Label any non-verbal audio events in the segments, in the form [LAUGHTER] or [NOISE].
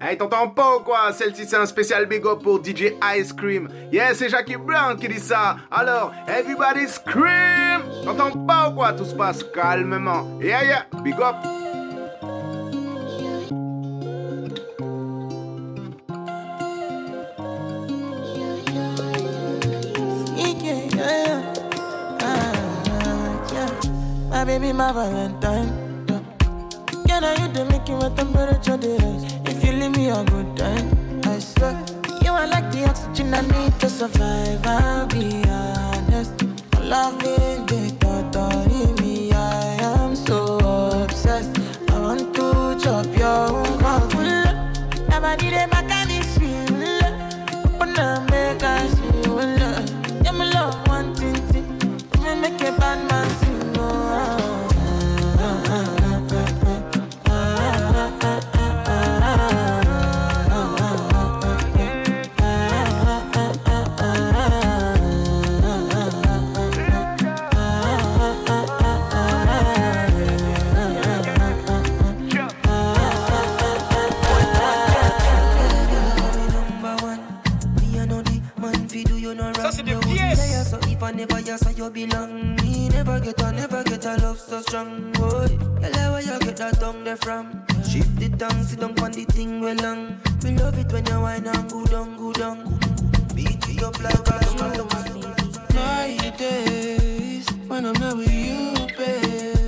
Hey, t'entends pas ou quoi? Celle-ci, c'est un spécial big up pour DJ Ice Cream. Yeah, c'est Jackie Brown qui dit ça. Alors, everybody scream T'entends pas ou quoi? Tout se passe calmement. Yeah, yeah, big up My baby, my Valentine. Yeah. Leave me a good time, I swear. You are like the oxygen I need to survive. I'll be honest. Loving the never yes, so you belong. Me never get a, never get a love so strong. Boy, tell where you get that tongue there from. Shift the tongue, sit down on the thing well long. We love it when you whine and go down, go down. Beat you up like a drum. My days when I'm not with you, babe.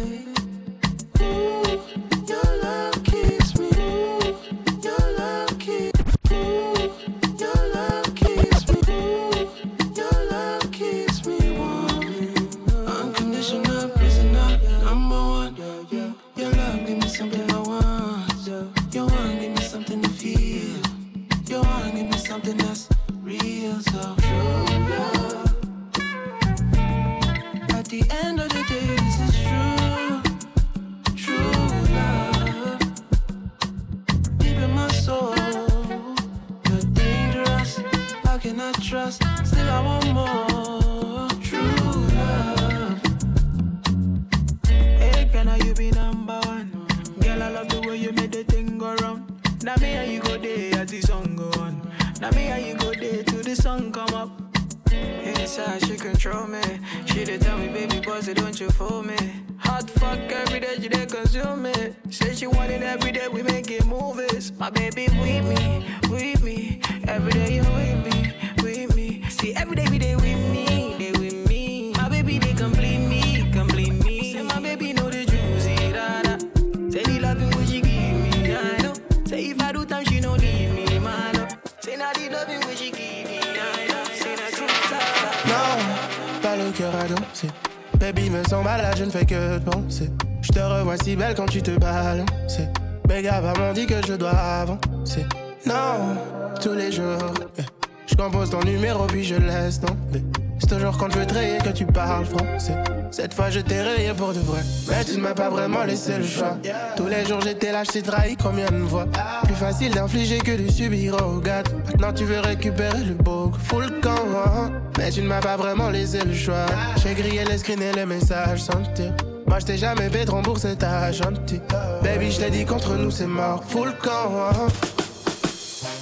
T'ai trahi combien de fois? Plus facile d'infliger que de subir, oh God. Maintenant tu veux récupérer le beau, full camp. hein? Mais tu ne m'as pas vraiment laissé le choix. J'ai grillé les screens et les messages sentir. Moi je t'ai jamais de rembourser ta gentille. Baby, je t'ai dit qu'entre nous c'est mort, full camp. hein?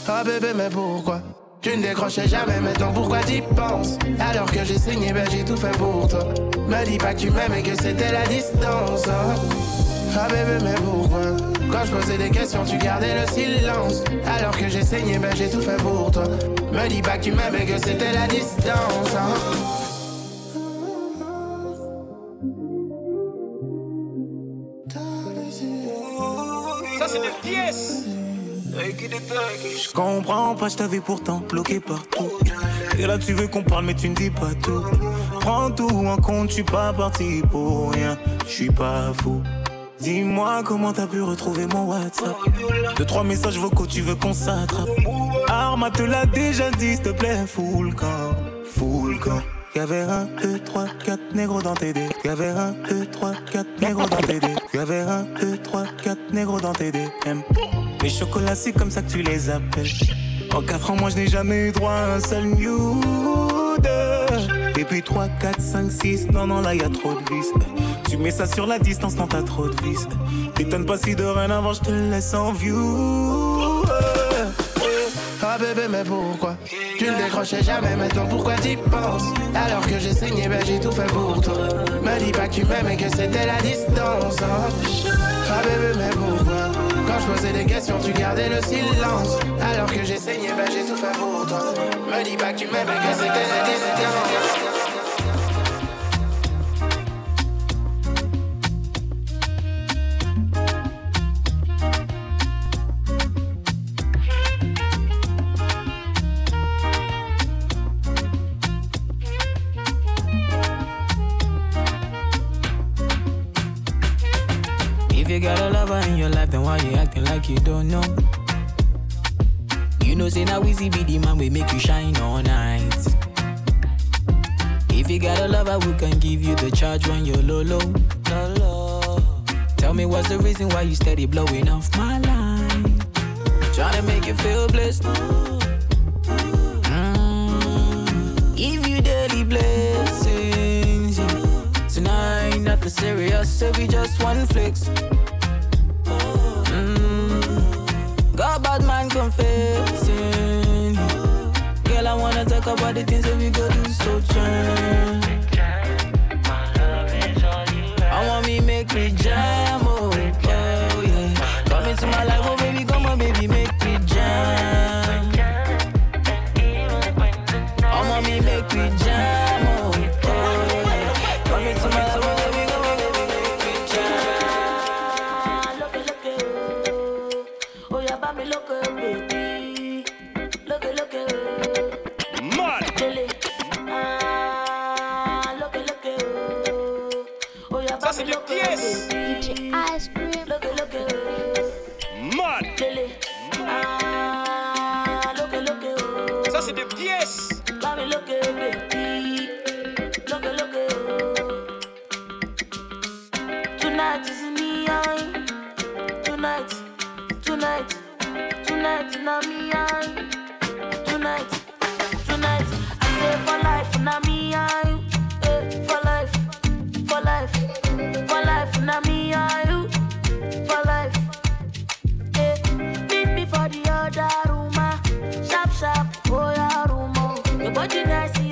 Ah bébé, mais pourquoi? Tu ne décrochais jamais, maintenant pourquoi t'y penses? Alors que j'ai saigné, ben j'ai tout fait pour toi. Me dis pas que tu m'aimes et que c'était la distance. hein? Ah bébé, mais pourquoi? Quand je posais des questions, tu gardais le silence. Alors que j'ai saigné, ben j'ai tout fait pour toi. Me dis pas que tu m'aimes et que c'était la distance. hein. Ça, c'est des pièces. Je comprends pas, je t'avais pourtant bloqué partout. Et là tu veux qu'on parle mais tu ne dis pas tout. Prends tout en compte, je suis pas parti pour rien. Je suis pas fou. Dis-moi comment t'as pu retrouver mon WhatsApp. Deux, trois messages vocaux, tu veux qu'on s'attrape. Arma te l'a déjà dit, s'il te plaît, full camp. Full camp. Y'avait un, deux, trois, quatre négros dans tes dés. Y'avait un, deux, trois, quatre négros dans tes dés. Y'avait un, deux, trois, quatre négros dans tes DM. Les chocolats, c'est comme ça que tu les appelles. En quatre ans, moi, je n'ai jamais eu droit à un seul nude. Et puis 3, 4, 5, 6, non, non, là, y a trop de vis. Tu mets ça sur la distance quand t'as trop de vices. T'étonnes pas si de rien avant je te laisse en view. Ah, ah bébé mais pourquoi Tu ne décrochais jamais? Maintenant pourquoi t'y penses? Alors que j'ai saigné ben j'ai tout fait pour toi. Me dis pas que tu m'aimes et que c'était la distance. Hein. Ah bébé mais pourquoi? Quand je posais des questions tu gardais le silence. Alors que j'ai saigné ben j'ai tout fait pour toi. Me dis pas que tu m'aimes et que c'était la distance. If you got a lover in your life, then why you acting like you don't know? You know, say now easy be the man we make you shine all night. If you got a lover, we can give you the charge when you're low, low. low. Tell me what's the reason why you steady blowing off my line? Trying to make you feel blessed. Mm. Give you daily blessings tonight, nothing serious, it be just one flicks. Mm. Got bad man confessing. Girl, I wanna talk about the things that we go through so change. I want me make me jam. did I see?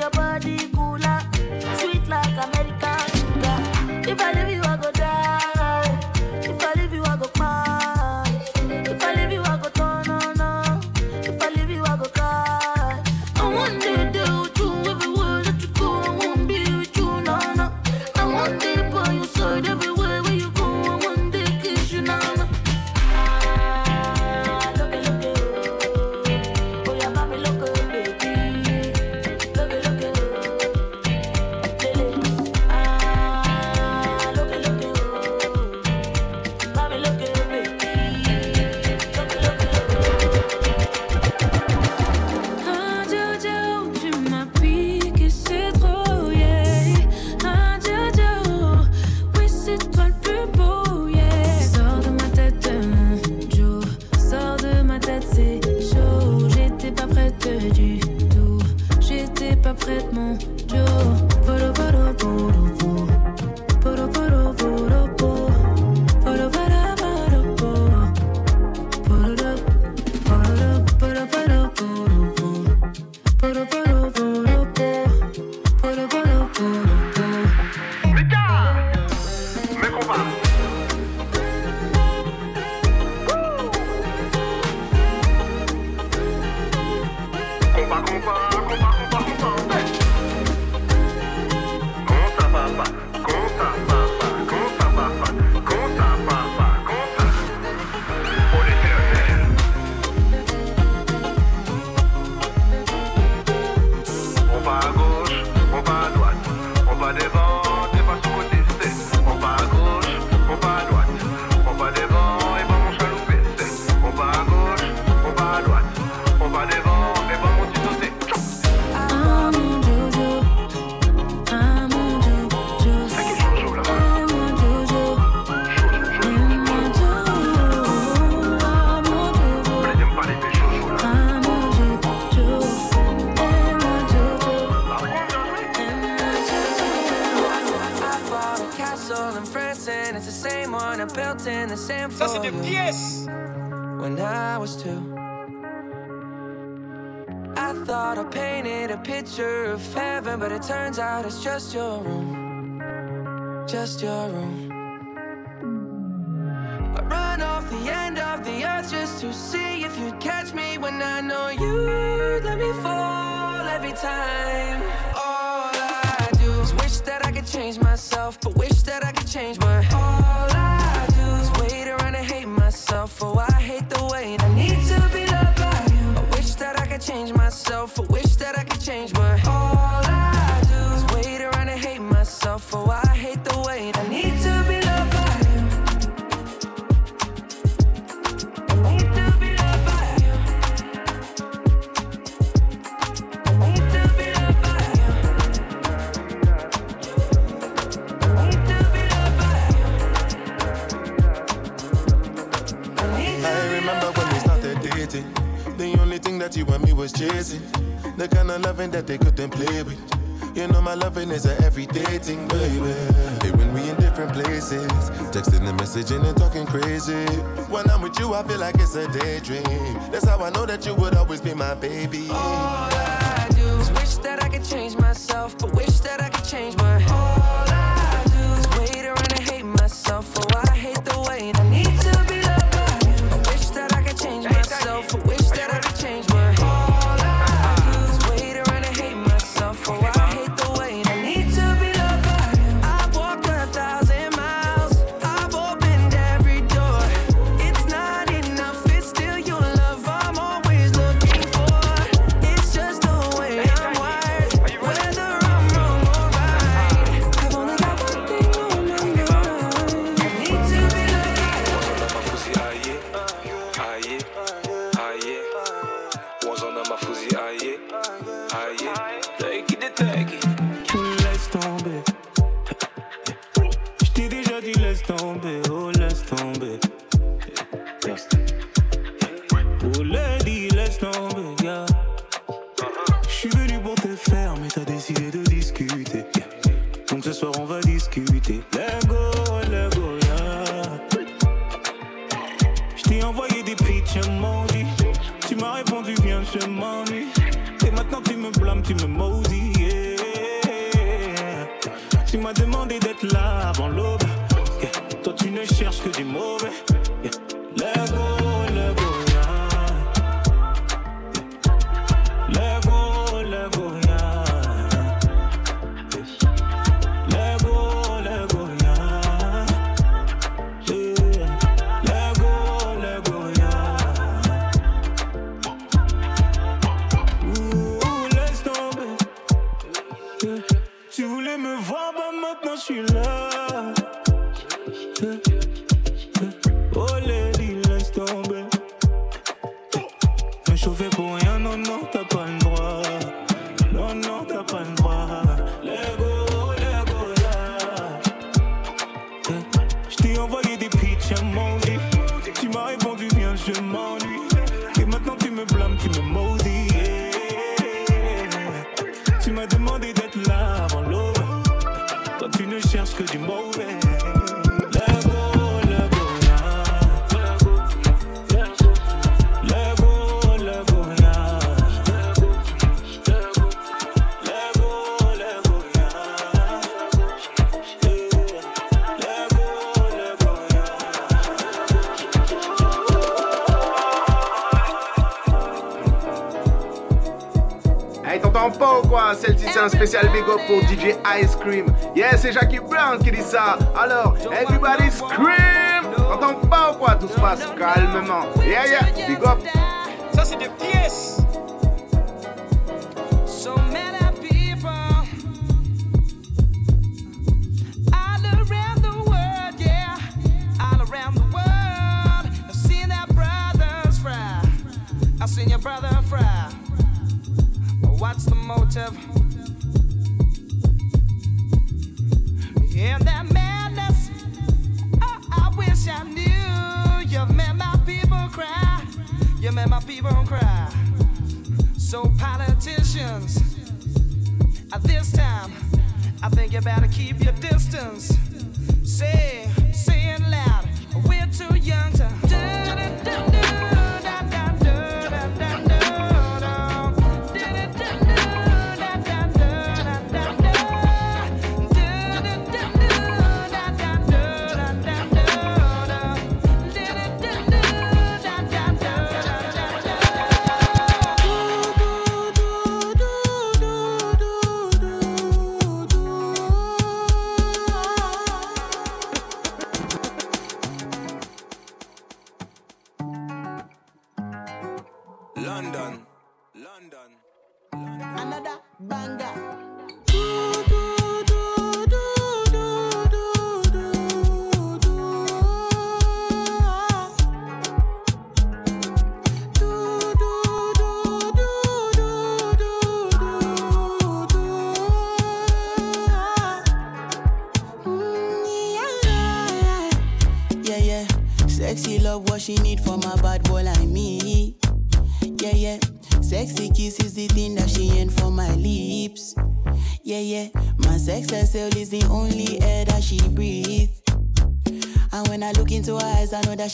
picture of heaven, but it turns out it's just your room. Just your room. I run off the end of the earth just to see if you'd catch me when I know you'd let me fall every time. All I do is wish that I could change myself, but wish that I could change my. All I do is wait around and hate myself. Oh, I hate the way I need to be loved by you. I wish that I could change myself. I wish was chasing. The kind of loving that they couldn't play with. You know my loving is an everyday thing, baby. Hey, when we in different places, texting and messaging and talking crazy. When I'm with you, I feel like it's a daydream. That's how I know that you would always be my baby. All I do is wish that I could change myself, but wish that I could change my heart cause you move it. Spécial big up pour DJ Ice Cream. Yeah, c'est Jackie Brown qui dit ça. Alors, everybody scream! T'entends pas ou quoi? Tout se passe calmement. Yeah, yeah, big up. Ça, c'est des pièces!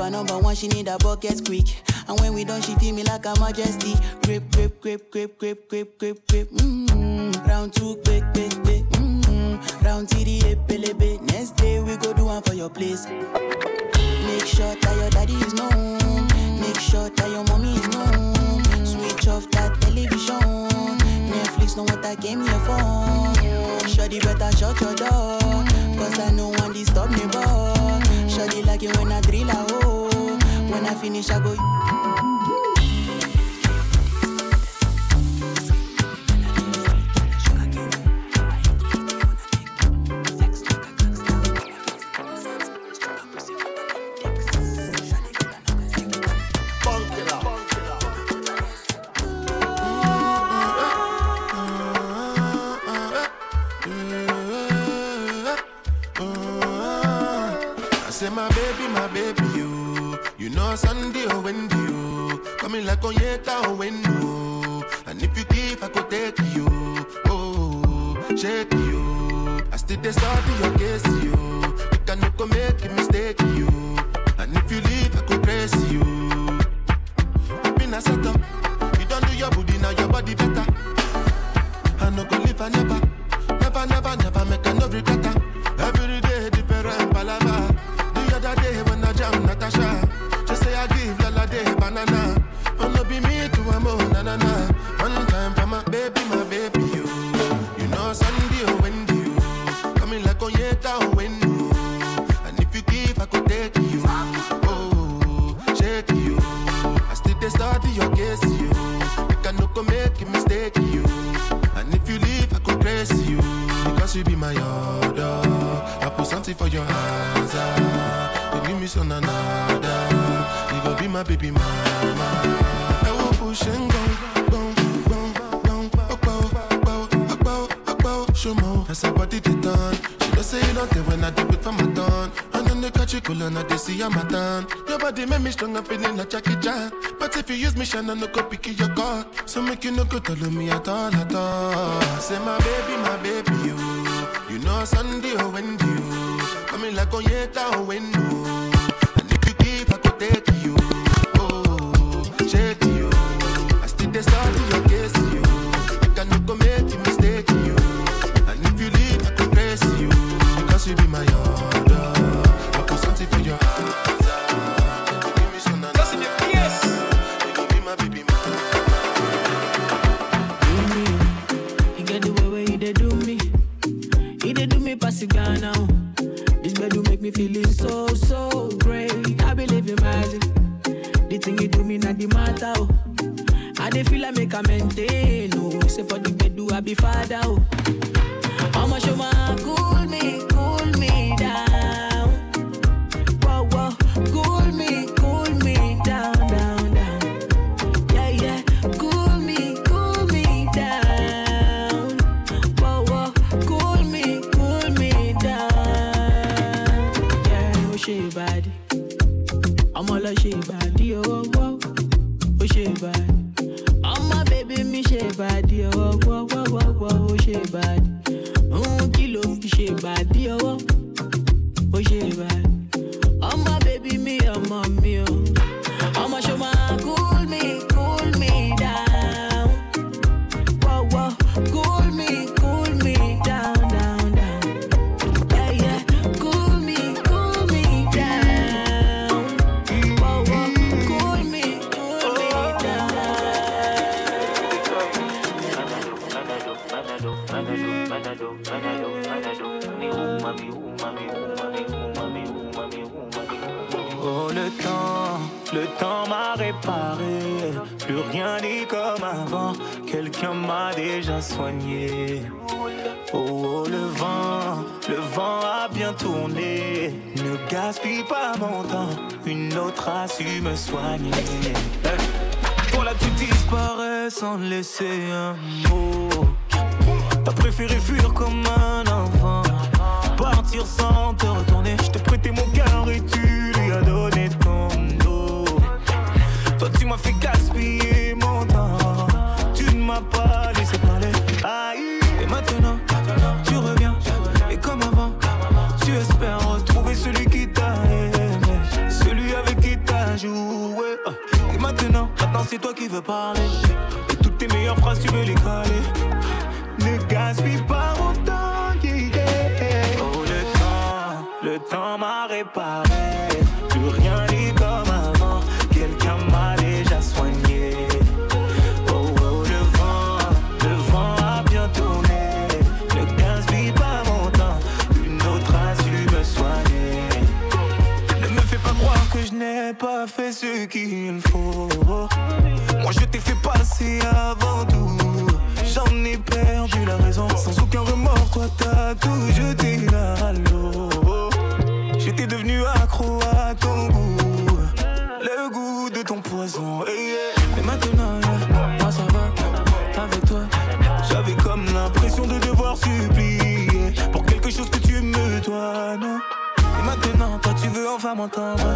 Her number one, she need a bucket quick. And when we done, she feel me like a majesty. Grip, grip, grip, grip, grip, grip, grip, grip. Mm-hmm. Round two, quick, quick, quick. Mm-hmm. Round TD, epelebe. Next day we go do one for your place. Make sure that your daddy is known. Make sure that your mommy is known. Switch off that television. Netflix know what I came here for. Shoddy better shut your door. Cause I know one disturb me, boy. Shoddy like it when I drill a hole. I finish, I go. More. As her body they done. She don't say nothing when I do it for my done. And then they catch you cool and they see I'm a done. Your body make me strong, I'm feeling like Jackie Chan. But if you use me, shine, I no go pick your card. So make you no go tell me at all, at all. Say my baby, my baby, you. You know Sunday oh, or Wendy, you. Coming like on yeta or oh, window. And if you give, I could take a. Oh, say for the bed do I be father. Oh. I'ma show my cool me, cool me down. Whoa, whoa, cool me, cool me down, down, down. Yeah, yeah, cool me, cool me down. Whoa, whoa, cool me, cool me down. Yeah, oh shit, body. I'm all a shit, body. me soigner. Pour là, tu disparais sans laisser un mot. T'as préféré fuir comme un enfant, partir sans te retrouver. veut parler. Et toutes tes meilleures phrases, tu veux les caler. Como todo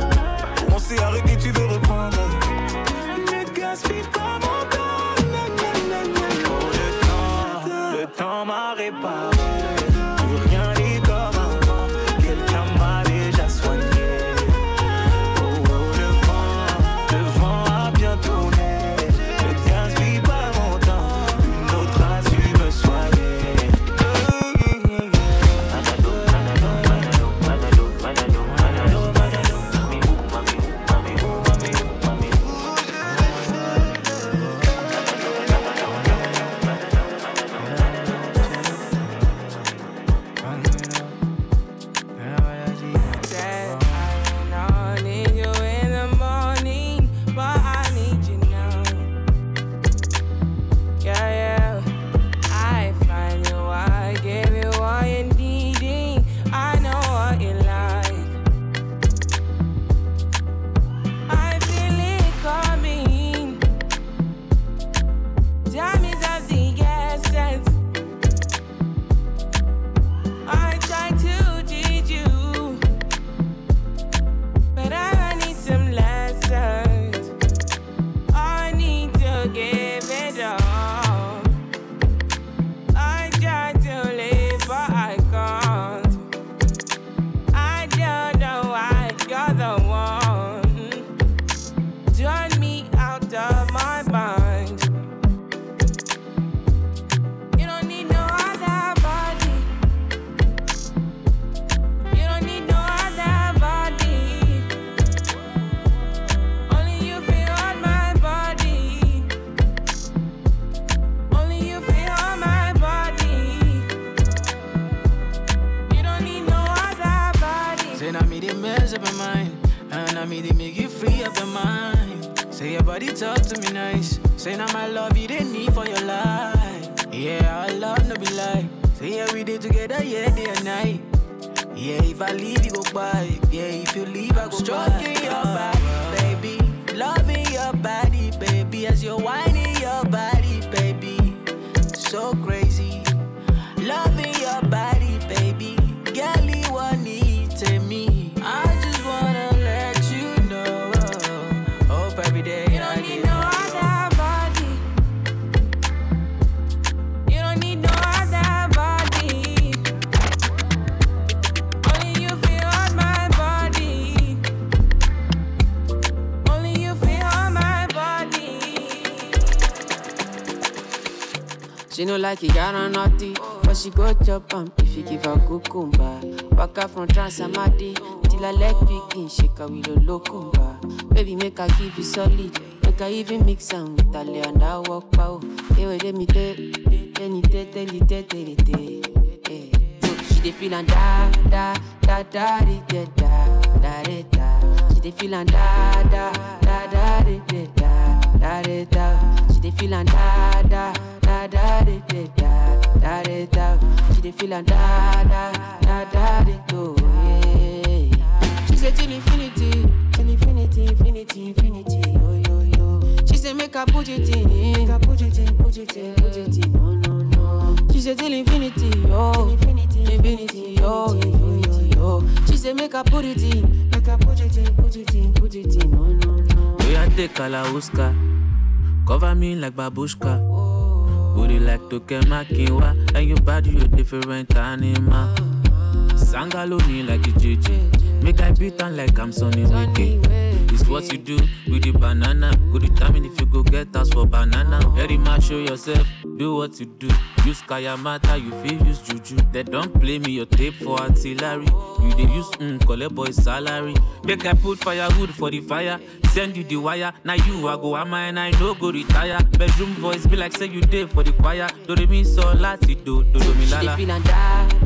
chop am if you give her cucumber. Waka from Transamadi till I leg begin shake a willow a locumba. Baby make I give you solid, make I even mix am with Ale and I walk pow. Hey, wait, let me tell, let tell, tell, tell, tell, tell. She dey feel and da da da da da da da da da. She dey feel and da da da da da da da da. She dey feel and da da. She dey feel am da da da da da do. She say till infinity, till infinity, infinity, infinity. Yo yo yo. She say make I put it in, make I put it in, put it in, put it in. No no no. She say till infinity, yo, infinity, infinity, yo, infinity, yo. yo. She say make I put it in, make I put it in, put it in, put it in. Oh, no no no. We are take Kalauska. Cover me like babushka. Booty like to Tokemakiwa. And your body, a different animal. Sangaloni like a JJ. Make I beat on like I'm Sonny Wiki. It's what you do with the banana. Go determine if you go get us for banana. Very much show yourself, do what you do. Use Kayamata, you feel use Juju. They don't play me your tape for artillery. You they use mm, collect boy salary. Make I put firewood for the fire. Send you the wire. Now you I go am and I no go retire. Bedroom voice be like say you did for the choir. Do re mi so lati do do do mi She dey lala. feel da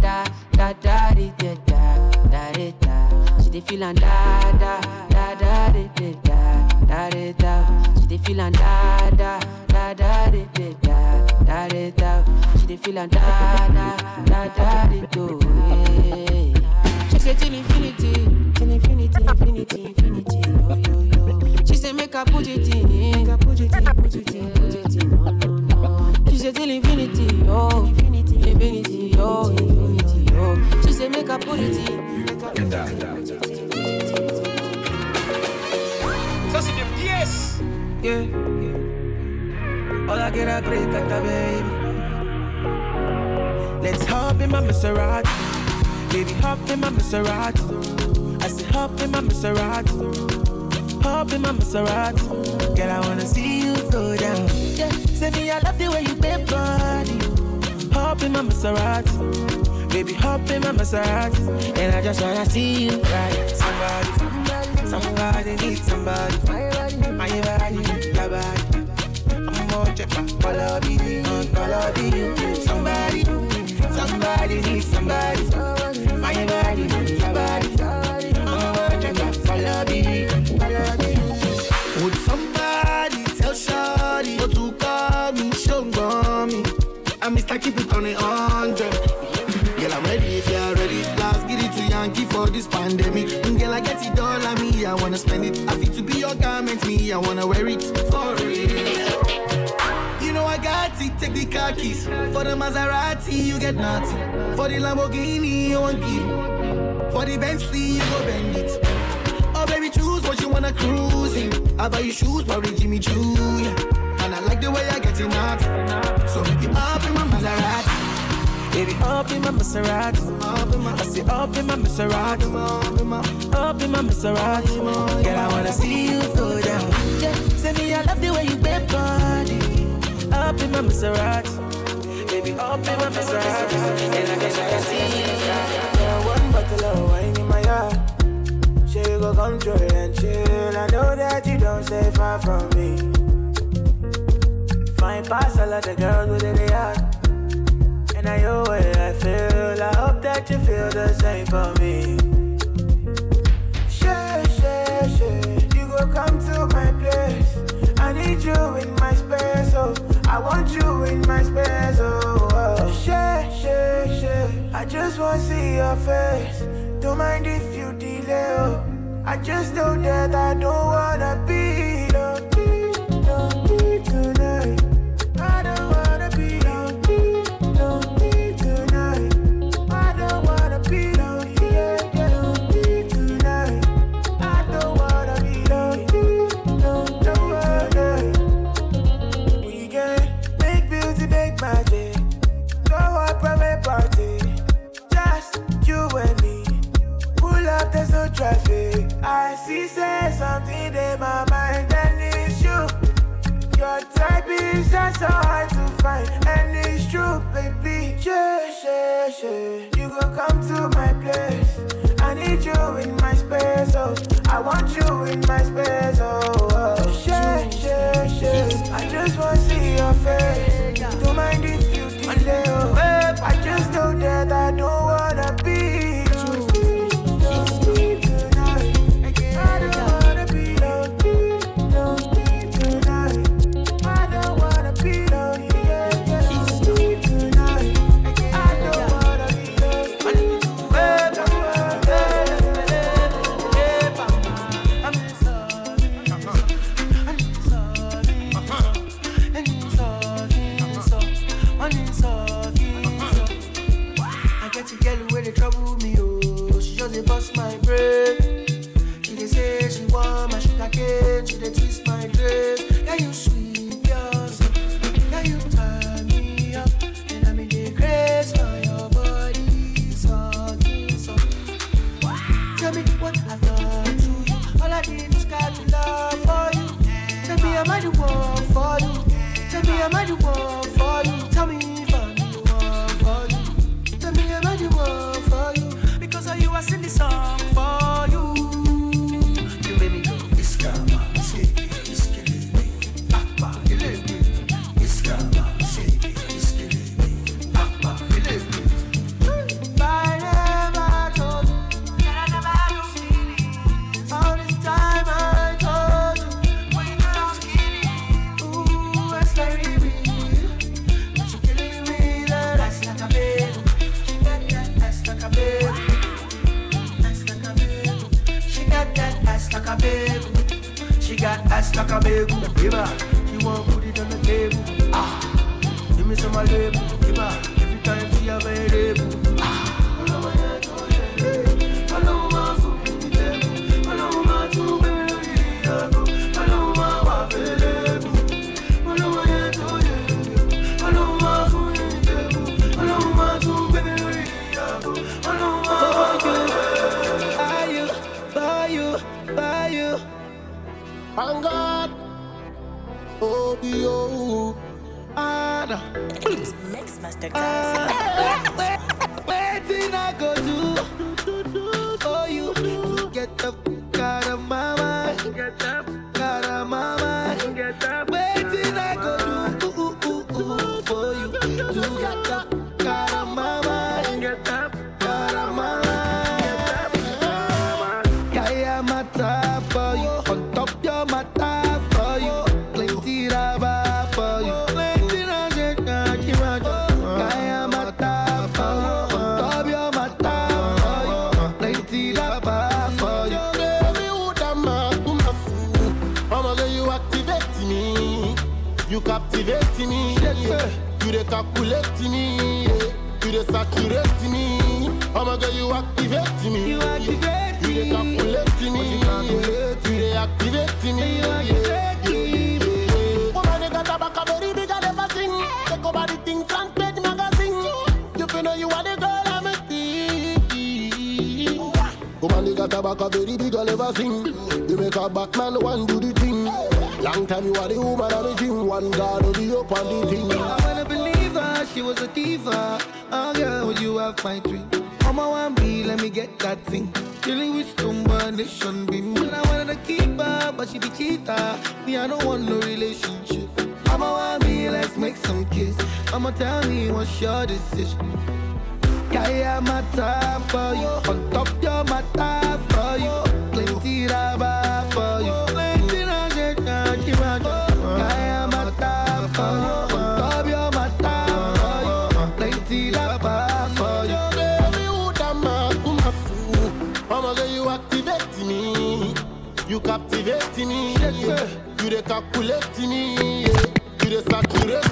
da da da da da da da da. She dey feel da da da da da da da She dey feel da da da da de de da da de da. She dey feel da da da da de do. She say till infinity, till infinity, infinity, infinity. Yo yo yo. She say make I put it in, make I put it in, put it in, put it in. No no no. She say till infinity, oh infinity, infinity, oh infinity, oh. She say make I put it in, make I put it in, put it in, put it in. Pièces. Yeah. Hola, get a great canta, baby. Let's hop in my Maserati. Baby, hop in my Maserati. I say hop in my Maserati. Hop in my Maserati. Girl, I wanna see you go down. Yeah. Say me, I love the way you bend body. Hop in my Maserati. Baby, hop in my Maserati. And I just wanna see you ride. Somebody, somebody needs somebody. My body, my body, your body. I'm more my color be you, color be you. Somebody, somebody needs somebody. Spend it. I feel to be your garment, me, I wanna wear it for real. You know I got it, take the car keys. For the Maserati, you get nothing. For the Lamborghini, you won't give. For the Bentley, you go bend it. Oh baby, choose what you wanna cruise in. I buy you shoes, probably Jimmy Choo, yeah. And I like the way I get it out. So make you up in my Maserati. Baby, up in my Maserati. I say up in my Maserati. Up in my Maserati. Girl, I wanna see you go down. Yeah, say me, I love the way you bend body. Up in my Maserati. Baby, up in my Maserati. And I wanna see you Yeah, one bottle of wine in my yard. She go through and chill. I know that you don't stay far from me. Fine pass all of the girls with the yard. And I know what I feel. I hope that you feel the same for me. Sure, sure, sure. You go come to my place. I need you in my space, oh. I want you in my space, oh. oh. Sure, sure, sure. I just wanna see your face. Don't mind if you delay, oh. I just know that I don't wanna be sing. They make a Batman one do the thing. Long time you are the woman of the thing. One God of the up on the thing. I wanna believe her, she was a diva. Oh girl, you have my dream. I'm a one B, let me get that thing. Killing with stumble, nation beam. When I wanted to keep her, but she be cheater. Me, I don't want no relationship. I'm a one B, let's make some kiss. I'ma tell me what's your decision. Guy I'm a matter for you, on top you're my matter for you tiraba for you. I a. I am a you. Top for you. Plenty lava I'm. Mama, girl, you activate me. You captivate me. You dey calculate me. You.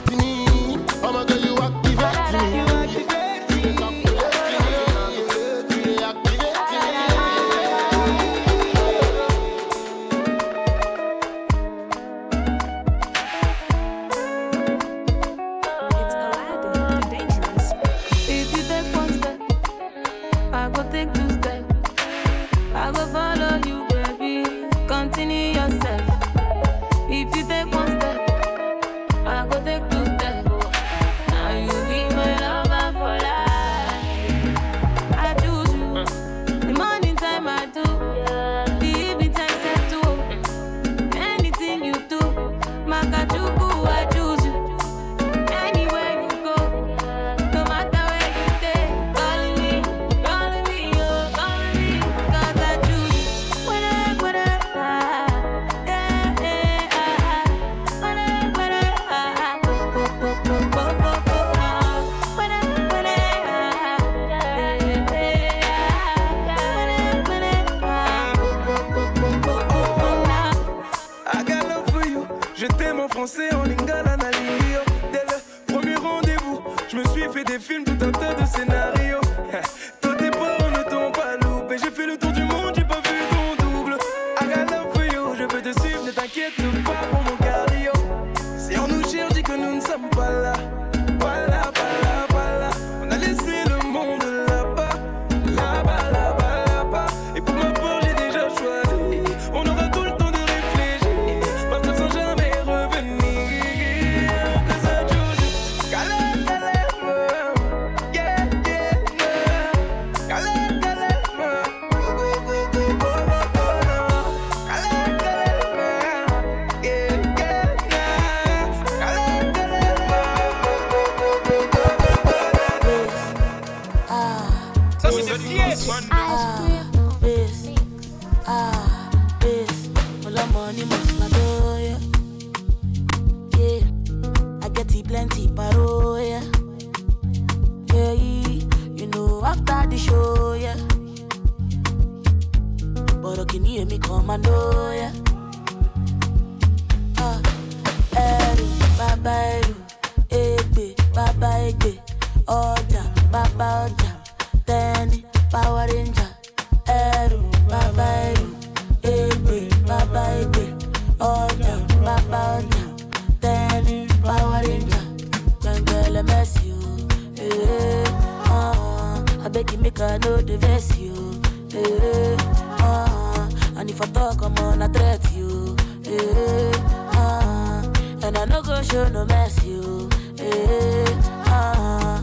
make I know the vex you. Eh, uh, and if I talk, I'm gonna threat you. Eh, uh, and I know go show no mess you. Eh, uh,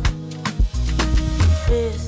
face.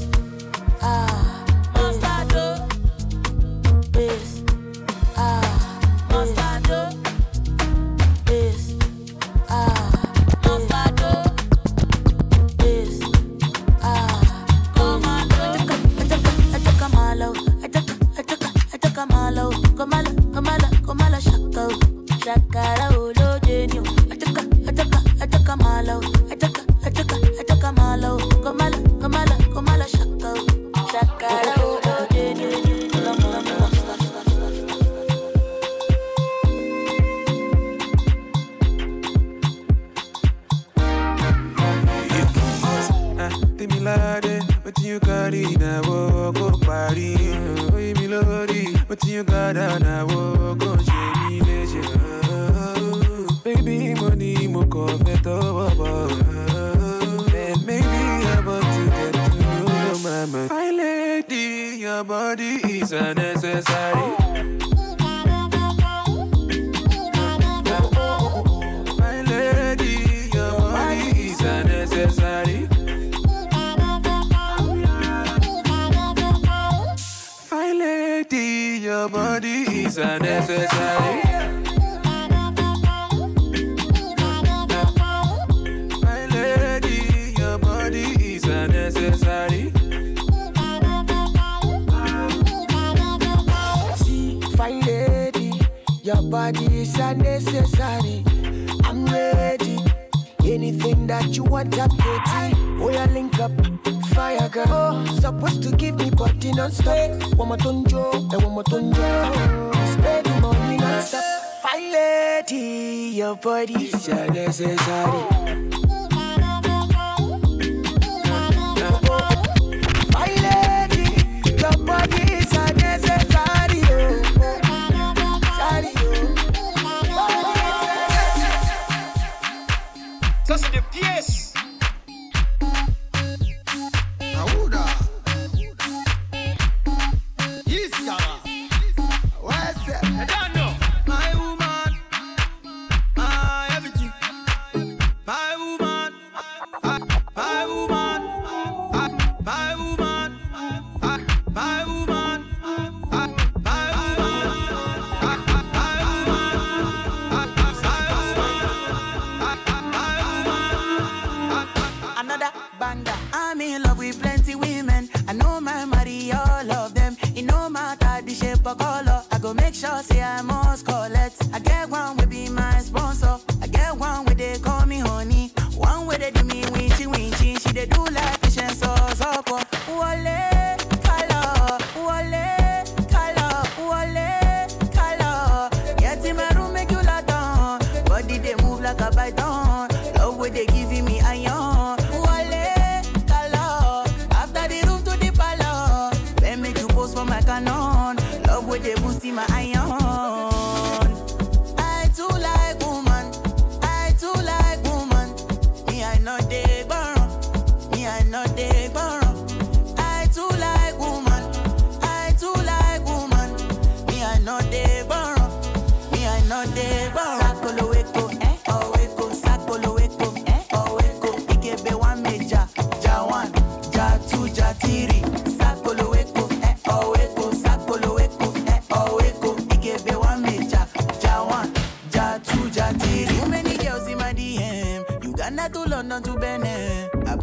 Your body is unnecessary. I'm ready. Anything that you want, I'm ready. We are link up, fire girl. Oh, supposed to give me body non-stop. One more tonjo, and one more tonjo. Spend the money non-stop. Fire lady, your body is unnecessary. because of the.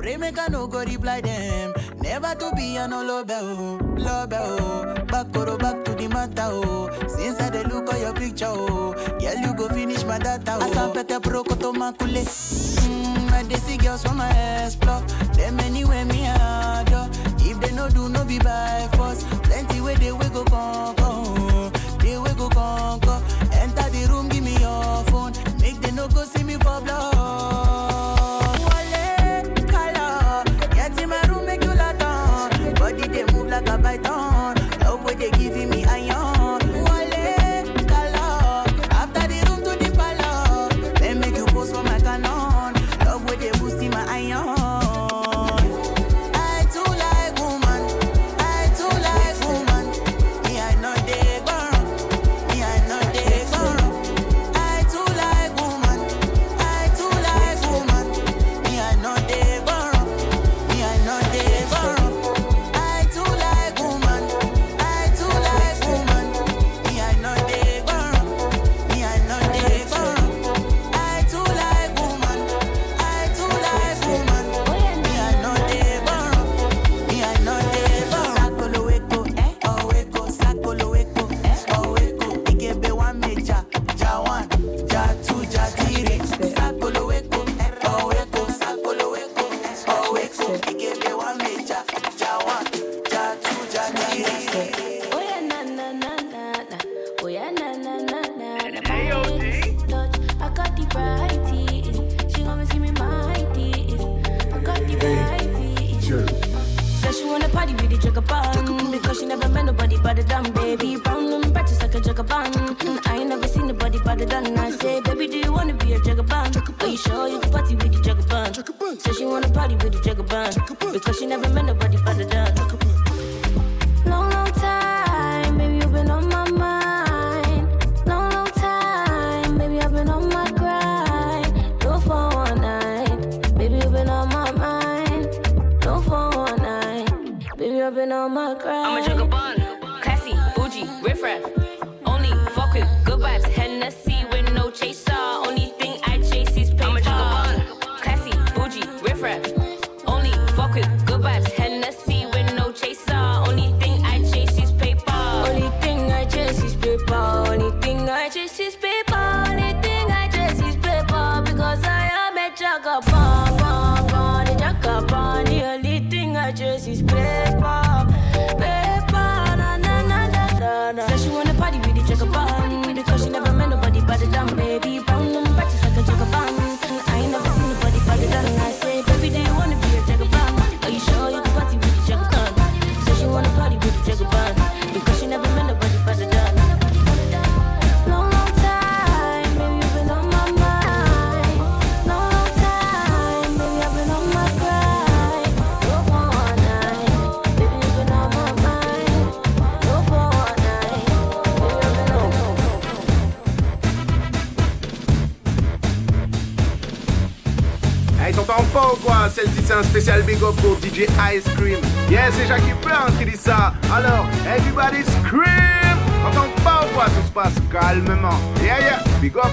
Pray make I no go reply them. Never to be an no love oh, love oh. Back or back to the matter oh. Since I dey look at your picture oh, girl you go finish my data oh. Asampete pro koto makule. Hmm, I dey see girls from my ass explore. Them anywhere me adore. If they no do no be by force. Plenty way they we go conquer. Oh. They we go conquer. Enter the room give me your phone. Make they no go see me for blood. they give him celle c'est un spécial big up pour DJ Ice Cream. Yeah, c'est Jackie Brown hein, qui dit ça. Alors, everybody scream! Entends pas ou quoi, tout se passe calmement. Yeah, yeah, big up.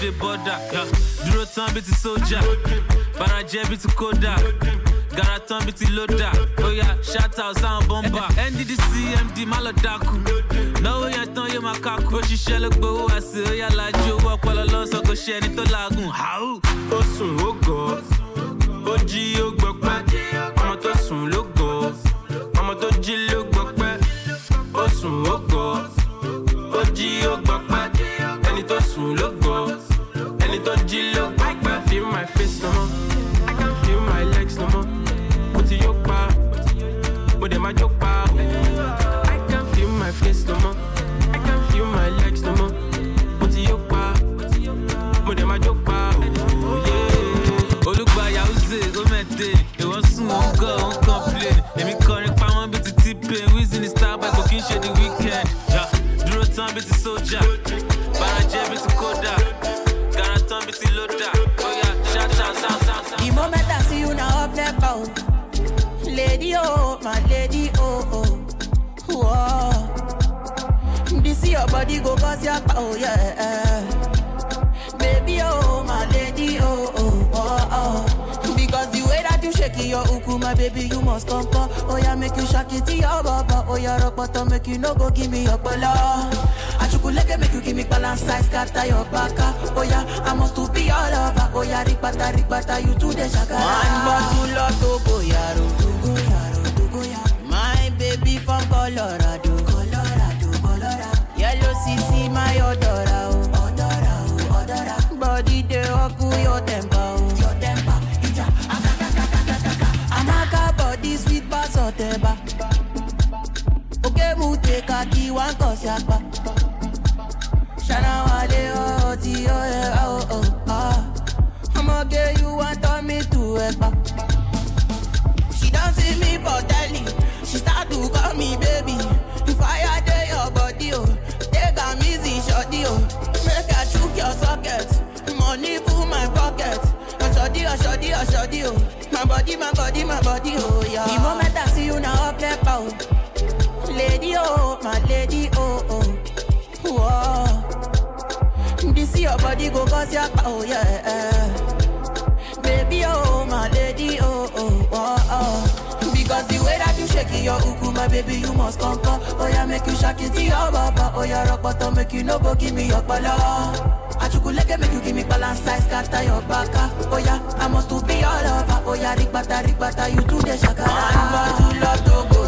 Custom i Make I choke your socket. Money full my pocket. Oshodi, oshodi, oshodi, oh. My body, my body, my body, oh, yeah. The moment I see you now, up there, oh. Lady, oh, my lady, oh, oh. Whoa. This your body go cause your power yeah. Baby, oh, my lady, oh, oh, oh, oh. Cause the way that you shaking your uku, my baby, you must come come. Oh yeah, make you shake it to your baba. Oh yeah, rock bottom, make you no go give me your bala. Achukuleke make you give me balance, size, scatter your baka. Oh yeah, I must to be your lover. Oh yeah, rigbata, rigbata, you do the shakara. One more to love to go.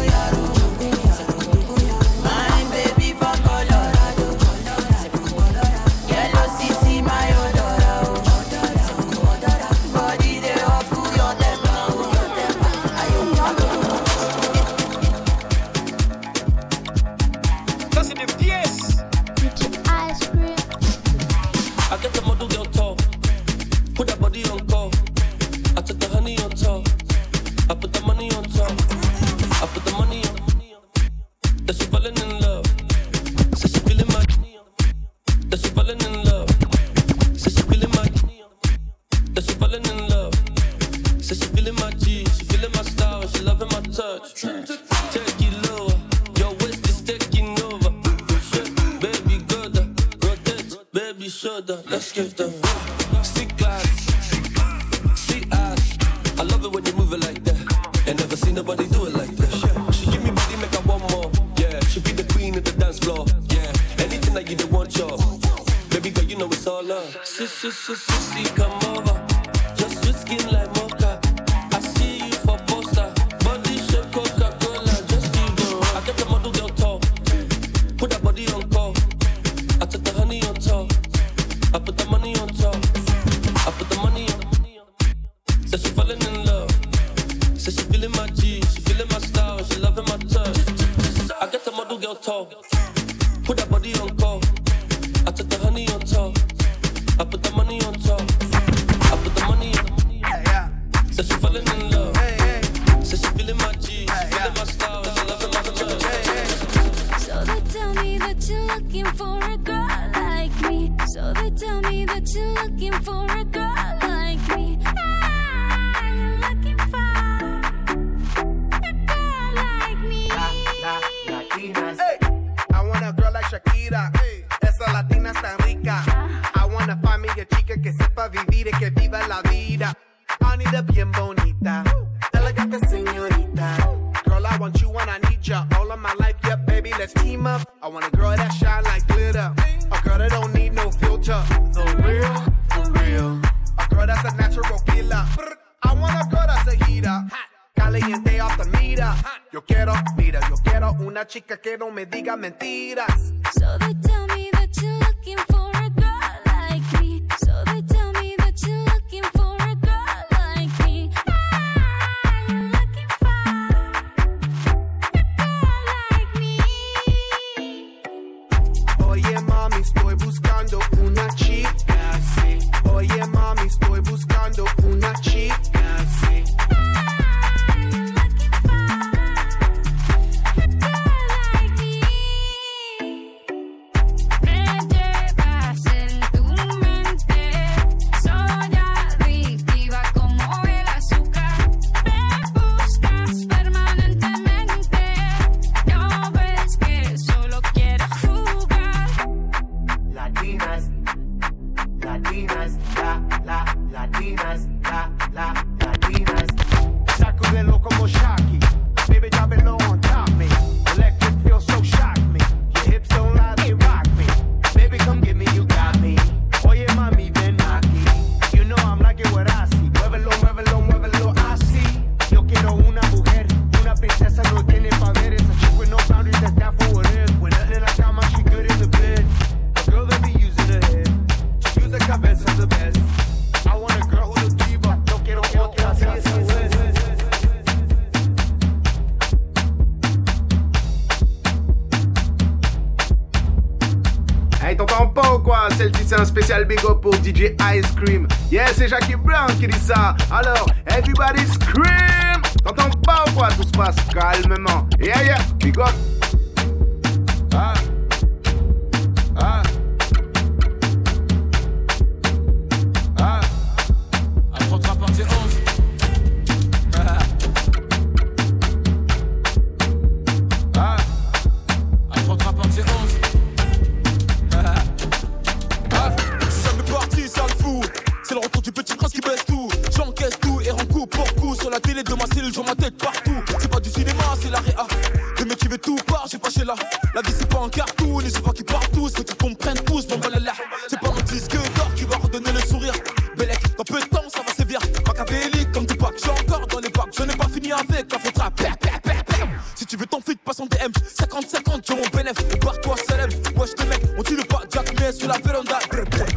Bénéf. Et barre-toi, célèbre. Wesh, tes mecs, on tire pas Jack, mais sur la véranda.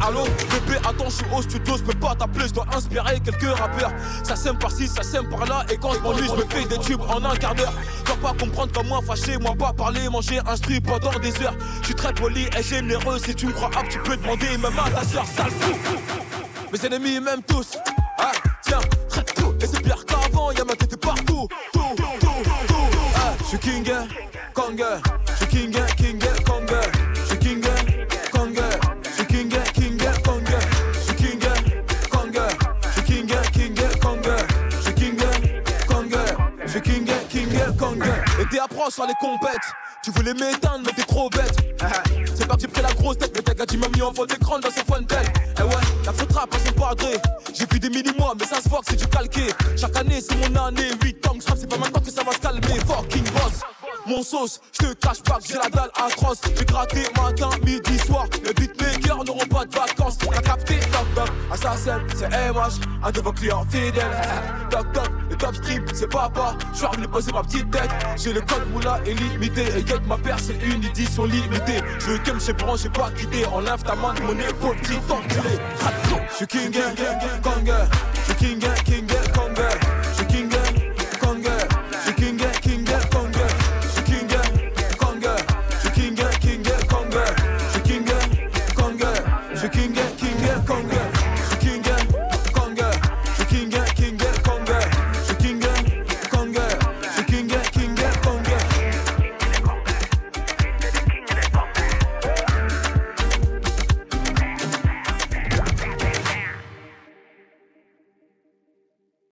Allô, bébé, attends, je suis au studio, je peux pas t'appeler, je dois inspirer quelques rappeurs. Ça sème par-ci, ça sème par-là. Et quand je m'ennuie, je me fais des tubes en un quart d'heure. Vas pas comprendre comme moi, fâché, moi pas parler, manger un strip pendant des heures. Je suis très poli et généreux. Si tu me crois apte, tu peux demander même à ta soeur, sale fou. Mes ennemis m'aiment tous. Ah, tiens, tout. Et c'est pire qu'avant, y'a ma tête partout. Tout, tout, tout. Ah, je suis king, Kong. Sur les compètes. Tu voulais m'éteindre, mais t'es trop bête. [LAUGHS] C'est parti, pris la grosse tête, mais t'as gars, m'a mis en fond d'écran dans son fontaine. Eh ouais, la faute rap padré. J'ai vu des mini-mois, mais ça se voit que c'est du calqué. Chaque année, c'est mon année. 8 ans que c'est pas maintenant que ça va se calmer. Fucking boss. Mon sauce, je te cache pas que j'ai la dalle atroce. J'ai gratté matin, midi, soir. Les beatmakers n'auront pas de vacances. Assassin, c'est MH, un de vos clients fidèles. Toc toc, le top stream, c'est papa. Je suis venu poser ma petite tête. J'ai le code moula illimité. Et get ma paire, c'est une édition limitée. Je veux que me j'ai pas quitté. Enlève ta main de mon épaule, petit enculé. Je suis king, Kong. Je suis king, king,